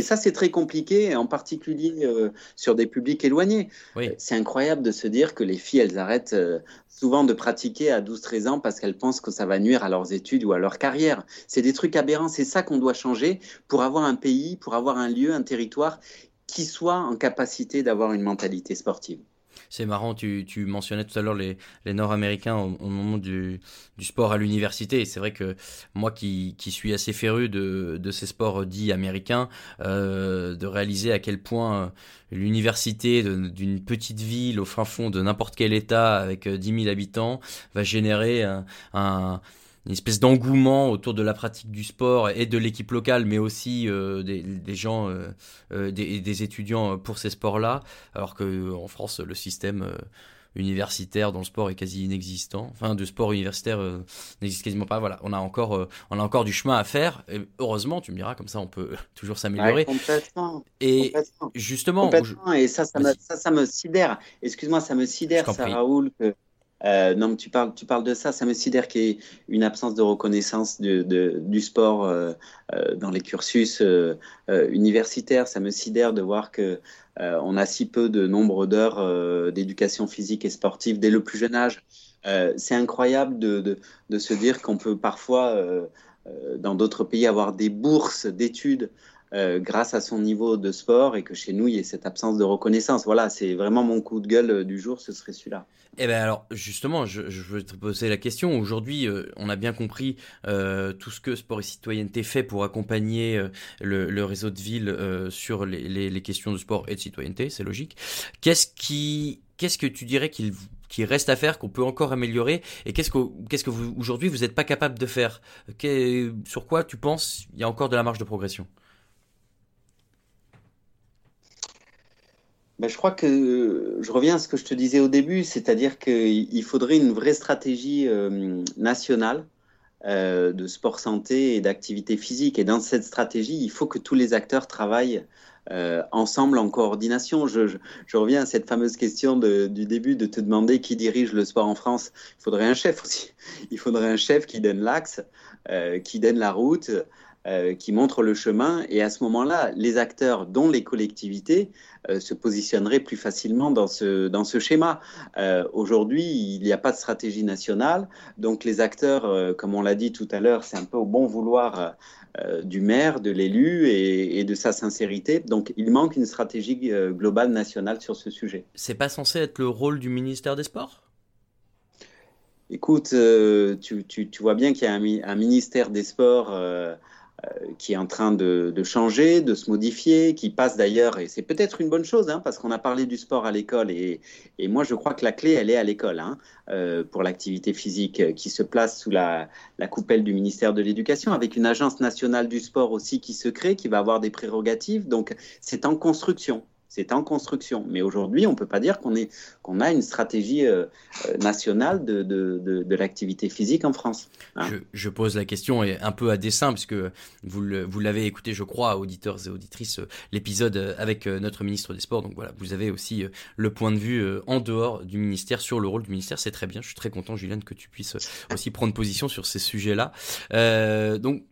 Et ça, c'est très compliqué, en particulier euh, sur des publics éloignés. Oui. C'est incroyable de se dire que les filles, elles arrêtent souvent de pratiquer à 12-13 ans parce qu'elles pensent que ça va nuire à leurs études ou à leur carrière. C'est des trucs aberrants, c'est ça qu'on doit changer pour avoir un pays, pour avoir un lieu, un territoire qui soit en capacité d'avoir une mentalité sportive. C'est marrant, tu, mentionnais tout à l'heure les, Nord-Américains au, moment du, sport à l'université. C'est vrai que moi qui, suis assez féru de, ces sports dits américains, euh, de réaliser à quel point euh, l'université d'une petite ville au fin fond de n'importe quel État avec 10 euh, 000 habitants va générer un une espèce d'engouement autour de la pratique du sport et de l'équipe locale, mais aussi euh, des, gens, euh, euh, des, des, étudiants pour ces sports-là, alors qu'en France, le système universitaire dans le sport est quasi inexistant. Enfin, de sport universitaire n'existe quasiment pas. Voilà, on a encore, on a encore du chemin à faire. Et heureusement, tu me diras, comme ça, on peut toujours s'améliorer. complètement. Et justement, et ça, ça me, ça, ça me sidère. Excuse-moi, ça me sidère, ça, Raoul, que euh, non, tu parles, tu parles de ça. Ça me sidère qu'il y ait une absence de reconnaissance du sport euh, euh, dans les cursus universitaires. Ça me sidère de voir que on a si peu de nombre d'heures d'éducation physique et sportive dès le plus jeune âge. C'est incroyable de, de, se dire qu'on peut parfois, dans d'autres pays, avoir des bourses d'études euh, grâce à son niveau de sport et que chez nous, il y ait cette absence de reconnaissance. Voilà, c'est vraiment mon coup de gueule euh, du jour, ce serait celui-là. Eh bien alors, justement, je, veux te poser la question. Aujourd'hui, euh, on a bien compris tout ce que Sport et Citoyenneté fait pour accompagner le, réseau de ville sur les, questions de sport et de citoyenneté, c'est logique. Qu'est-ce qui, qu'est-ce que tu dirais qu'il reste à faire, qu'on peut encore améliorer Et qu'est-ce que, qu'est-ce que vous, aujourd'hui, vous n'êtes pas capable de faire? Sur quoi tu penses il y a encore de la marge de progression? Ben, je crois que je reviens à ce que je te disais au début, c'est-à-dire qu'il faudrait une vraie stratégie euh, nationale euh, de sport santé et d'activité physique. Et dans cette stratégie, il faut que tous les acteurs travaillent euh, ensemble en coordination. Je, reviens à cette fameuse question du début de te demander qui dirige le sport en France. Il faudrait un chef aussi. Il faudrait un chef qui donne l'axe, qui donne la route. Euh, qui montre le chemin. Et à ce moment-là, les acteurs, dont les collectivités, euh, se positionneraient plus facilement dans ce, dans ce schéma. Euh, aujourd'hui, il n'y a pas de stratégie nationale. Donc les acteurs, comme on l'a dit tout à l'heure, c'est un peu au bon vouloir du maire, de l'élu et, et, de sa sincérité. Donc il manque une stratégie globale nationale sur ce sujet. C'est pas censé être le rôle du ministère des Sports? Écoute, tu, tu, tu, vois bien qu'il y a un, un ministère des Sports qui est en train de, changer, de se modifier, qui passe d'ailleurs, et c'est peut-être une bonne chose, hein, parce qu'on a parlé du sport à l'école, et, moi je crois que la clé, elle est à l'école, hein, euh, pour l'activité physique, euh, qui se place sous la coupelle du ministère de l'Éducation, avec une agence nationale du sport aussi qui se crée, qui va avoir des prérogatives, donc c'est en construction c'est en construction. Mais aujourd'hui, on ne peut pas dire qu'on qu'on a une stratégie euh, euh, nationale de, de, de, l'activité physique en France. Hein. je, pose la question et un peu à dessein, puisque vous, vous l'avez écouté, je crois, auditeurs et auditrices, euh, l'épisode avec notre ministre des Sports. Donc voilà, vous avez aussi le point de vue en dehors du ministère sur le rôle du ministère. C'est très bien. Je suis très content, Julien, que tu puisses aussi prendre position sur ces sujets-là. donc,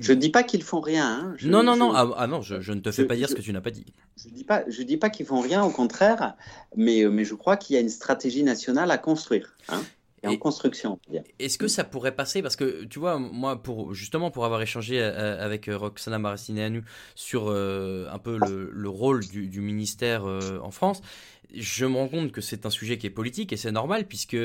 je ne dis pas qu'ils font rien. Hein. non, non, non. Ah, ah, non, je, ne te fais pas dire ce que tu n'as pas dit. Je ne dis pas, je dis pas qu'ils font rien, au contraire. Mais, euh, mais je crois qu'il y a une stratégie nationale à construire. Hein, et, en construction. Est-ce que ça pourrait passer? Parce que tu vois, moi, pour, justement, pour avoir échangé euh, euh, avec Roxana Maracineanu sur un peu le, rôle du, ministère en France, je me rends compte que c'est un sujet qui est politique et c'est normal puisque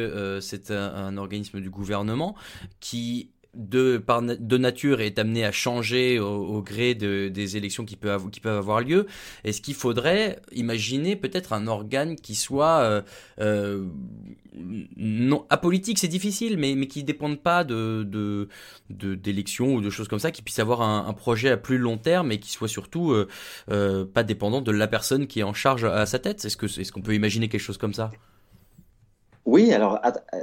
c'est un, organisme du gouvernement qui de, nature est amené à changer au, gré de, des élections qui peuvent, avoir lieu. Est-ce qu'il faudrait imaginer peut-être un organe qui soit euh, euh, non apolitique, c'est difficile, mais, qui ne dépende pas de, d'élections ou de choses comme ça, qui puisse avoir un, projet à plus long terme et qui soit surtout euh, pas dépendant de la personne qui est en charge à sa tête? Est-ce qu'on peut imaginer quelque chose comme ça? Oui, alors euh,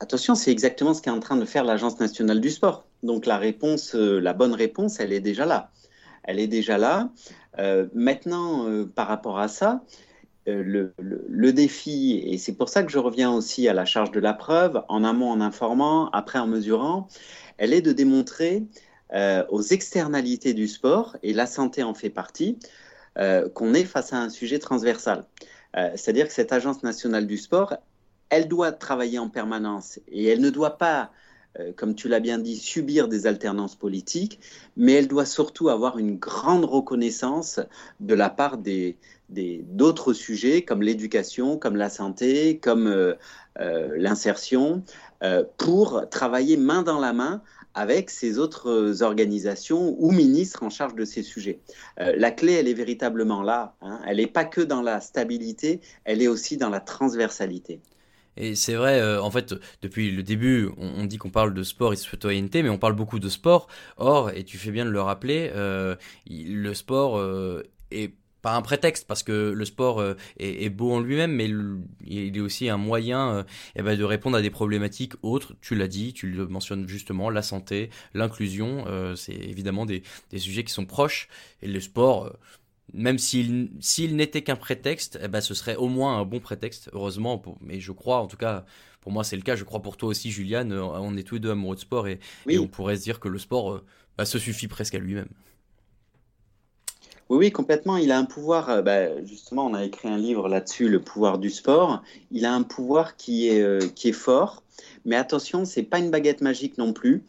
attention, c'est exactement ce qu'est en train de faire l'Agence nationale du sport. Donc la réponse, euh, la bonne réponse, elle est déjà là. Elle est déjà là. Euh, maintenant, par rapport à ça, le, défi, et c'est pour ça que je reviens aussi à la charge de la preuve, en amont en informant, après en mesurant, elle est de démontrer aux externalités du sport, et la santé en fait partie, qu'on est face à un sujet transversal. C'est-à-dire que cette agence nationale du sport, elle doit travailler en permanence et elle ne doit pas, euh, comme tu l'as bien dit, subir des alternances politiques, mais elle doit surtout avoir une grande reconnaissance de la part des d'autres sujets comme l'éducation, comme la santé, comme euh, euh, l'insertion, pour travailler main dans la main avec ces autres organisations ou ministres en charge de ces sujets. la clé, elle est véritablement là. Hein. Elle n'est pas que dans la stabilité, elle est aussi dans la transversalité. Et c'est vrai, euh, en fait, depuis le début, on, dit qu'on parle de sport et de citoyenneté, mais on parle beaucoup de sport. Or, et tu fais bien de le rappeler, euh, le sport euh, est pas un prétexte parce que le sport est, beau en lui-même, mais il est aussi un moyen eh ben, de répondre à des problématiques autres. Tu l'as dit, tu le mentionnes justement, la santé, l'inclusion, c'est évidemment des, des, sujets qui sont proches. Et le sport, même s'il s'il n'était qu'un prétexte, eh ben, ce serait au moins un bon prétexte, heureusement. mais je crois, en tout cas, pour moi c'est le cas, je crois pour toi aussi, Juliane, euh, on est tous les deux amoureux de sport et, on pourrait se dire que le sport euh, bah, se suffit presque à lui-même. Oui, oui, complètement. Il a un pouvoir, euh, bah, justement, on a écrit un livre là-dessus, Le pouvoir du sport. Il a un pouvoir qui est, qui est fort, mais attention, c'est pas une baguette magique non plus,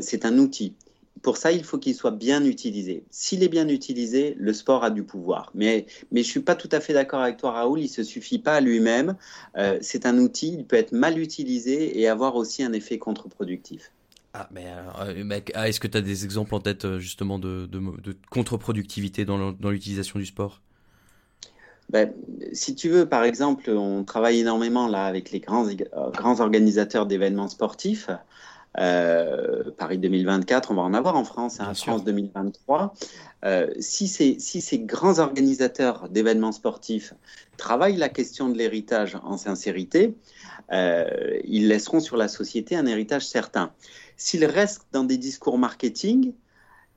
c'est un outil pour ça, il faut qu'il soit bien utilisé. S'il est bien utilisé, le sport a du pouvoir. Mais, mais je ne suis pas tout à fait d'accord avec toi, Raoul. Il ne se suffit pas à lui-même. Euh, c'est un outil, il peut être mal utilisé et avoir aussi un effet contre-productif. Ah, mais euh, ah, est-ce que tu as des exemples en tête euh, justement de, de, contre-productivité dans l'utilisation du sport? Ben, si tu veux, par exemple, on travaille énormément là avec les grands, grands organisateurs d'événements sportifs. Euh, Paris 2024, on va en avoir en France, hein, France 2023. Euh, si, ces, si ces grands organisateurs d'événements sportifs travaillent la question de l'héritage en sincérité, euh, ils laisseront sur la société un héritage certain. S'ils restent dans des discours marketing,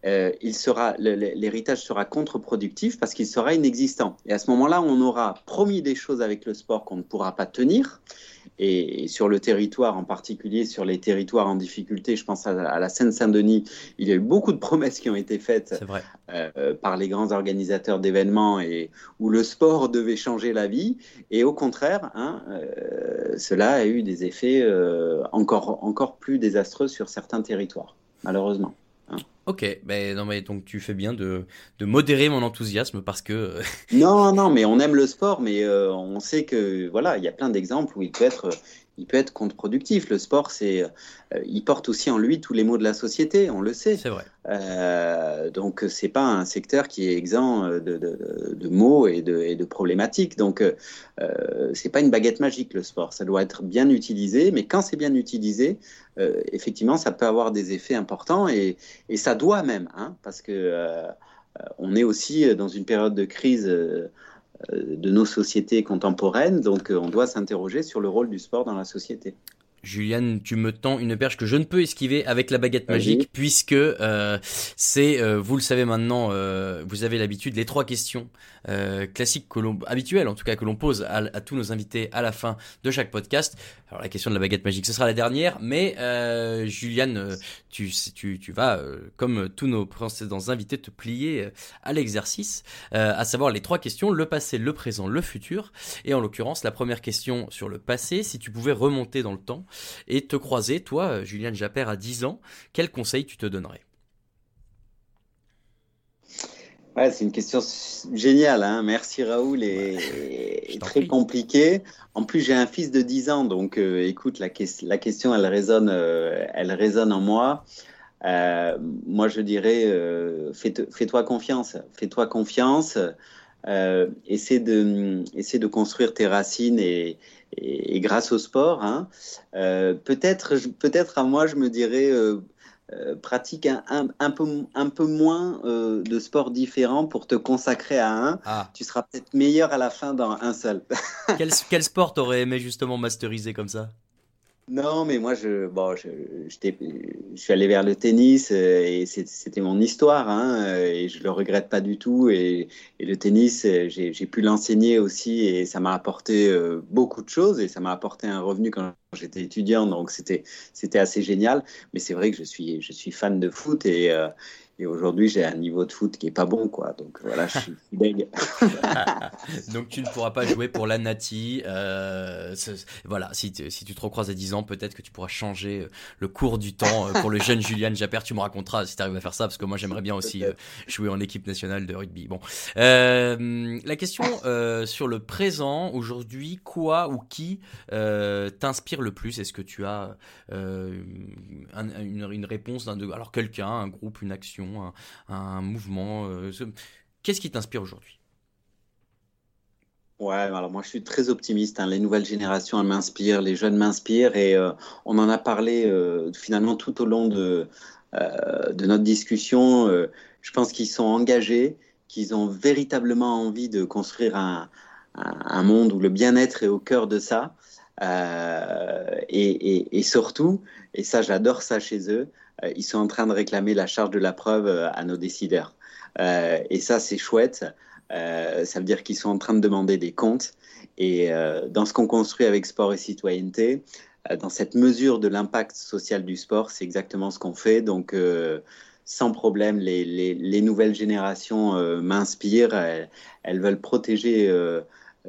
euh, il sera, l'héritage sera contre-productif parce qu'il sera inexistant. Et à ce moment-là, on aura promis des choses avec le sport qu'on ne pourra pas tenir. Et, sur le territoire, en particulier sur les territoires en difficulté, je pense à, la Seine-Saint-Denis, il y a eu beaucoup de promesses qui ont été faites euh, par les grands organisateurs d'événements et où le sport devait changer la vie. Et au contraire, hein, euh, cela a eu des effets encore, encore plus désastreux sur certains territoires, malheureusement. Ok, ben non mais donc tu fais bien de, de modérer mon enthousiasme parce que euh, non non mais on aime le sport mais euh, on sait que voilà il y a plein d'exemples où il peut être il peut être contre-productif. Le sport, c'est, euh, il porte aussi en lui tous les maux de la société, on le sait. C'est vrai. Euh, donc, c'est pas un secteur qui est exempt de, de, de maux et de, et de, problématiques. Donc, euh, c'est pas une baguette magique le sport. Ça doit être bien utilisé, mais quand c'est bien utilisé, euh, effectivement, ça peut avoir des effets importants et, et ça doit même, hein, parce que euh, on est aussi dans une période de crise euh, de nos sociétés contemporaines. Donc, euh, on doit s'interroger sur le rôle du sport dans la société. Juliane, tu me tends une perche que je ne peux esquiver avec la baguette magique, puisque euh, c'est, vous le savez maintenant, vous avez l'habitude, les trois questions classiques que l'on, habituelles en tout cas, que l'on pose à, à, tous nos invités à la fin de chaque podcast. Alors la question de la baguette magique, ce sera la dernière, mais euh, Juliane, euh, tu, tu, tu vas, euh, comme tous nos précédents invités, te plier euh, à l'exercice, à savoir les trois questions, le passé, le présent, le futur. Et en l'occurrence, la première question sur le passé, si tu pouvais remonter dans le temps et te croiser, toi, Juliane Japper, à 10 ans, quel conseil tu te donnerais? C'est une question géniale. Hein. Merci Raoul. Et, très compliqué. En plus, j'ai un fils de 10 ans. Donc, euh, écoute, la, la, question, elle résonne, euh, elle résonne en moi. Euh, moi, je dirais, fais-toi confiance. Fais-toi confiance. essaie, de, essaie de construire tes racines et, et, grâce au sport. Hein. peut-être, peut-être à moi, je me dirais euh, pratique un, un, peu, un peu moins euh, de sports différents pour te consacrer à un. Ah. Tu seras peut-être meilleur à la fin dans un seul. quel, quel sport t'aurais aimé justement masteriser comme ça? Non, mais moi, je, bon, je, je, suis allé vers le tennis euh, et c'était mon histoire hein, euh, et je le regrette pas du tout. Et, et le tennis, euh, j'ai pu l'enseigner aussi et ça m'a apporté beaucoup de choses et ça m'a apporté un revenu quand j'étais étudiant. Donc c'était c'était assez génial. Mais c'est vrai que je suis je suis fan de foot et et aujourd'hui, j'ai un niveau de foot qui est pas bon, quoi. Donc voilà, je suis deg. Donc tu ne pourras pas jouer pour la Nati. Euh, voilà, si, si tu te recroises à 10 ans, peut-être que tu pourras changer euh, le cours du temps euh, pour le jeune Julian Japper. Tu me raconteras si tu arrives à faire ça, parce que moi j'aimerais bien aussi jouer en équipe nationale de rugby. Bon, la question sur le présent aujourd'hui, quoi ou qui t'inspire le plus Est-ce que tu as une, une, réponse d'un alors quelqu'un, un groupe, une action un, mouvement euh, Qu'est-ce qui t'inspire aujourd'hui? Ouais, alors moi je suis très optimiste. Hein. Les nouvelles générations m'inspirent, les jeunes m'inspirent et euh, on en a parlé euh, finalement tout au long de, de notre discussion. je pense qu'ils sont engagés, qu'ils ont véritablement envie de construire un, un, monde où le bien-être est au cœur de ça. Et, et, surtout, et ça j'adore ça chez eux, euh, ils sont en train de réclamer la charge de la preuve euh, à nos décideurs. Euh, et ça, c'est chouette. ça veut dire qu'ils sont en train de demander des comptes. Et dans ce qu'on construit avec sport et citoyenneté, dans cette mesure de l'impact social du sport, c'est exactement ce qu'on fait. Donc, sans problème, les, les, les nouvelles générations m'inspirent. Elles, veulent protéger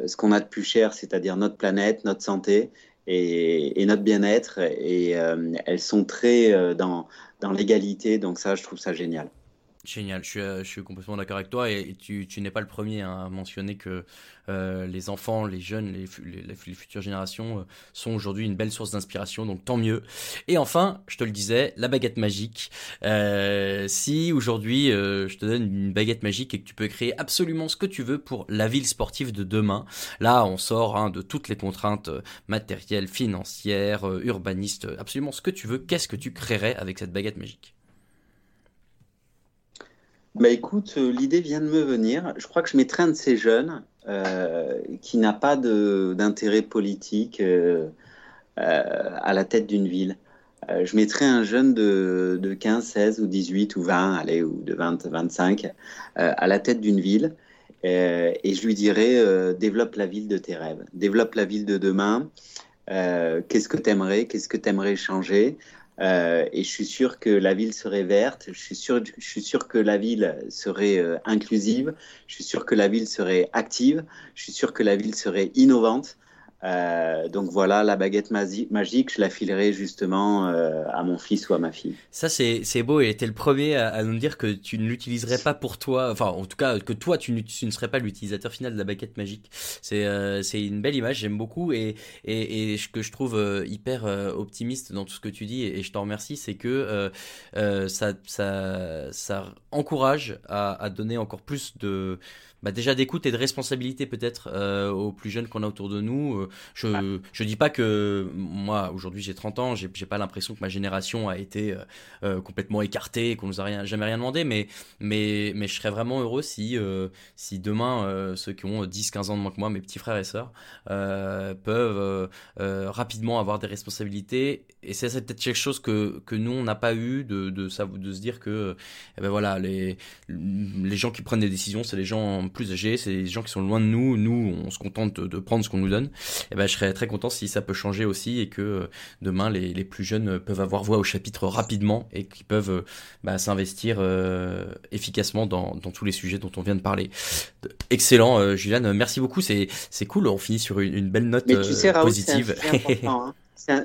ce qu'on a de plus cher, c'est-à-dire notre planète, notre santé et, notre bien-être. Et euh, elles sont très euh, dans l'égalité. Donc ça, je trouve ça génial. Génial, je suis, euh, je suis complètement d'accord avec toi et, tu, tu n'es pas le premier hein, à mentionner que euh, les enfants, les jeunes, les, futures générations euh, sont aujourd'hui une belle source d'inspiration, donc tant mieux. Et enfin, je te le disais, la baguette magique. si aujourd'hui je te donne une baguette magique et que tu peux créer absolument ce que tu veux pour la ville sportive de demain, là on sort hein, de toutes les contraintes matérielles, financières, urbanistes, absolument ce que tu veux, qu'est-ce que tu créerais avec cette baguette magique? Bah écoute, euh, l'idée vient de me venir. Je crois que je mettrai un de ces jeunes euh, qui n'a pas d'intérêt politique euh, à la tête d'une ville. je mettrai un jeune de, de, 15, 16 ou 18 ou 20, allez, ou de 20, 25 à la tête d'une ville. et je lui dirais, développe la ville de tes rêves, développe la ville de demain. Qu'est-ce que tu aimerais Qu'est-ce que tu aimerais changer? Euh, et je suis sûr que la ville serait verte, je suis sûr, je suis sûr que la ville serait euh, inclusive, je suis sûr que la ville serait active, je suis sûr que la ville serait innovante. Euh, donc voilà, la baguette magique, je la filerai justement euh, à mon fils ou à ma fille. Ça, c'est, beau et tu es le premier à, nous dire que tu ne l'utiliserais pas pour toi, enfin en tout cas que toi, tu, ne serais pas l'utilisateur final de la baguette magique. C'est, euh, une belle image, j'aime beaucoup et, et, et ce que je trouve hyper optimiste dans tout ce que tu dis et, je t'en remercie, c'est que ça, ça, ça encourage à, à donner encore plus de bah déjà d'écoute et de responsabilité peut-être euh, aux plus jeunes qu'on a autour de nous. Euh, je je dis pas que moi aujourd'hui j'ai 30 ans, j'ai pas l'impression que ma génération a été euh, euh complètement écartée, qu'on nous a rien, jamais rien demandé, mais mais mais je serais vraiment heureux si euh, si demain ceux qui ont 10 15 ans de moins que moi, mes petits frères et sœurs peuvent rapidement avoir des responsabilités et c'est peut-être quelque chose que que nous on n'a pas eu de de ça de se dire que eh ben voilà les les gens qui prennent des décisions, c'est les gens plus âgés, c'est des gens qui sont loin de nous. Nous, on se contente de, prendre ce qu'on nous donne. Eh ben, je serais très content si ça peut changer aussi et que euh, demain les, les plus jeunes peuvent avoir voix au chapitre rapidement et qu'ils peuvent euh, bah, s'investir euh, efficacement dans, dans, tous les sujets dont on vient de parler. Excellent, euh, Juliane. Merci beaucoup. C'est c'est cool. On finit sur une, belle note Mais tu sais, Raoul, positive. Hein.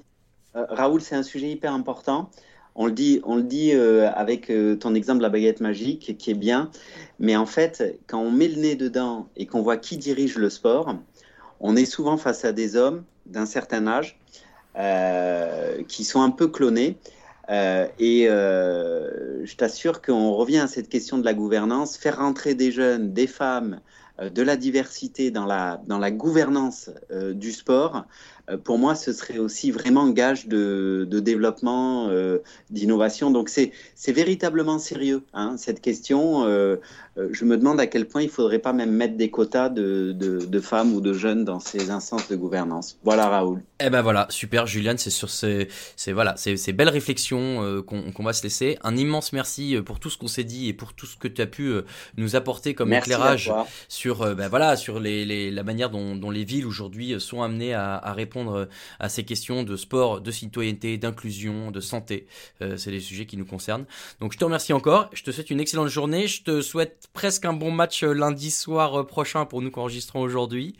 Raoul, c'est un sujet hyper important. On le dit, on le dit euh, avec euh, ton exemple de la baguette magique, qui est bien. Mais en fait, quand on met le nez dedans et qu'on voit qui dirige le sport, on est souvent face à des hommes d'un certain âge euh, qui sont un peu clonés. et je t'assure qu'on revient à cette question de la gouvernance, faire rentrer des jeunes, des femmes, de la diversité dans la, dans la gouvernance du sport, euh, pour moi, ce serait aussi vraiment gage de, de développement, euh, d'innovation. Donc, c'est véritablement sérieux, hein, cette question. Euh, euh, je me demande à quel point il ne faudrait pas même mettre des quotas de, de, de, femmes ou de jeunes dans ces instances de gouvernance. Voilà, Raoul. Eh ben voilà, super, Juliane. C'est sur ces, ces, voilà, ces, ces belles réflexions qu'on va se laisser. Un immense merci pour tout ce qu'on s'est dit et pour tout ce que tu as pu nous apporter comme éclairage sur, ben voilà, sur les, les, la manière dont, dont les villes aujourd'hui sont amenées à, à répondre euh, à ces questions de sport, de citoyenneté, d'inclusion, de santé. Euh, c'est les sujets qui nous concernent. Donc je te remercie encore. Je te souhaite une excellente journée. Je te souhaite presque un bon match euh, lundi soir prochain pour nous qui enregistrons aujourd'hui.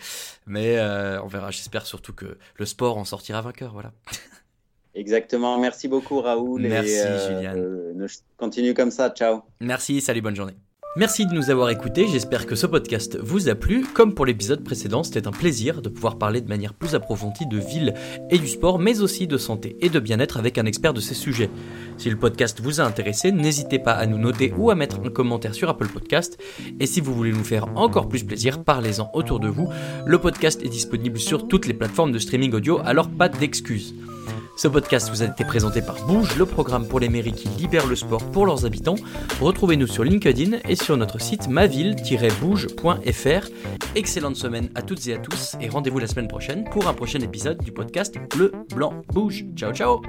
Mais on verra. J'espère surtout que le sport en sortira vainqueur. Voilà. Exactement. Merci beaucoup, Raoul. Merci, et, Juliane. continue comme ça. Ciao. Merci. Salut. Bonne journée. Merci de nous avoir écoutés, j'espère que ce podcast vous a plu. Comme pour l'épisode précédent, c'était un plaisir de pouvoir parler de manière plus approfondie de ville et du sport, mais aussi de santé et de bien-être avec un expert de ces sujets. Si le podcast vous a intéressé, n'hésitez pas à nous noter ou à mettre un commentaire sur Apple Podcast. Et si vous voulez nous faire encore plus plaisir, parlez-en autour de vous. Le podcast est disponible sur toutes les plateformes de streaming audio, alors pas d'excuses. Ce podcast vous a été présenté par Bouge, le programme pour les mairies qui libèrent le sport pour leurs habitants. Retrouvez-nous sur LinkedIn et sur notre site maville-bouge.fr. Excellente semaine à toutes et à tous et rendez-vous la semaine prochaine pour un prochain épisode du podcast Bleu, Blanc, Bouge. Ciao ciao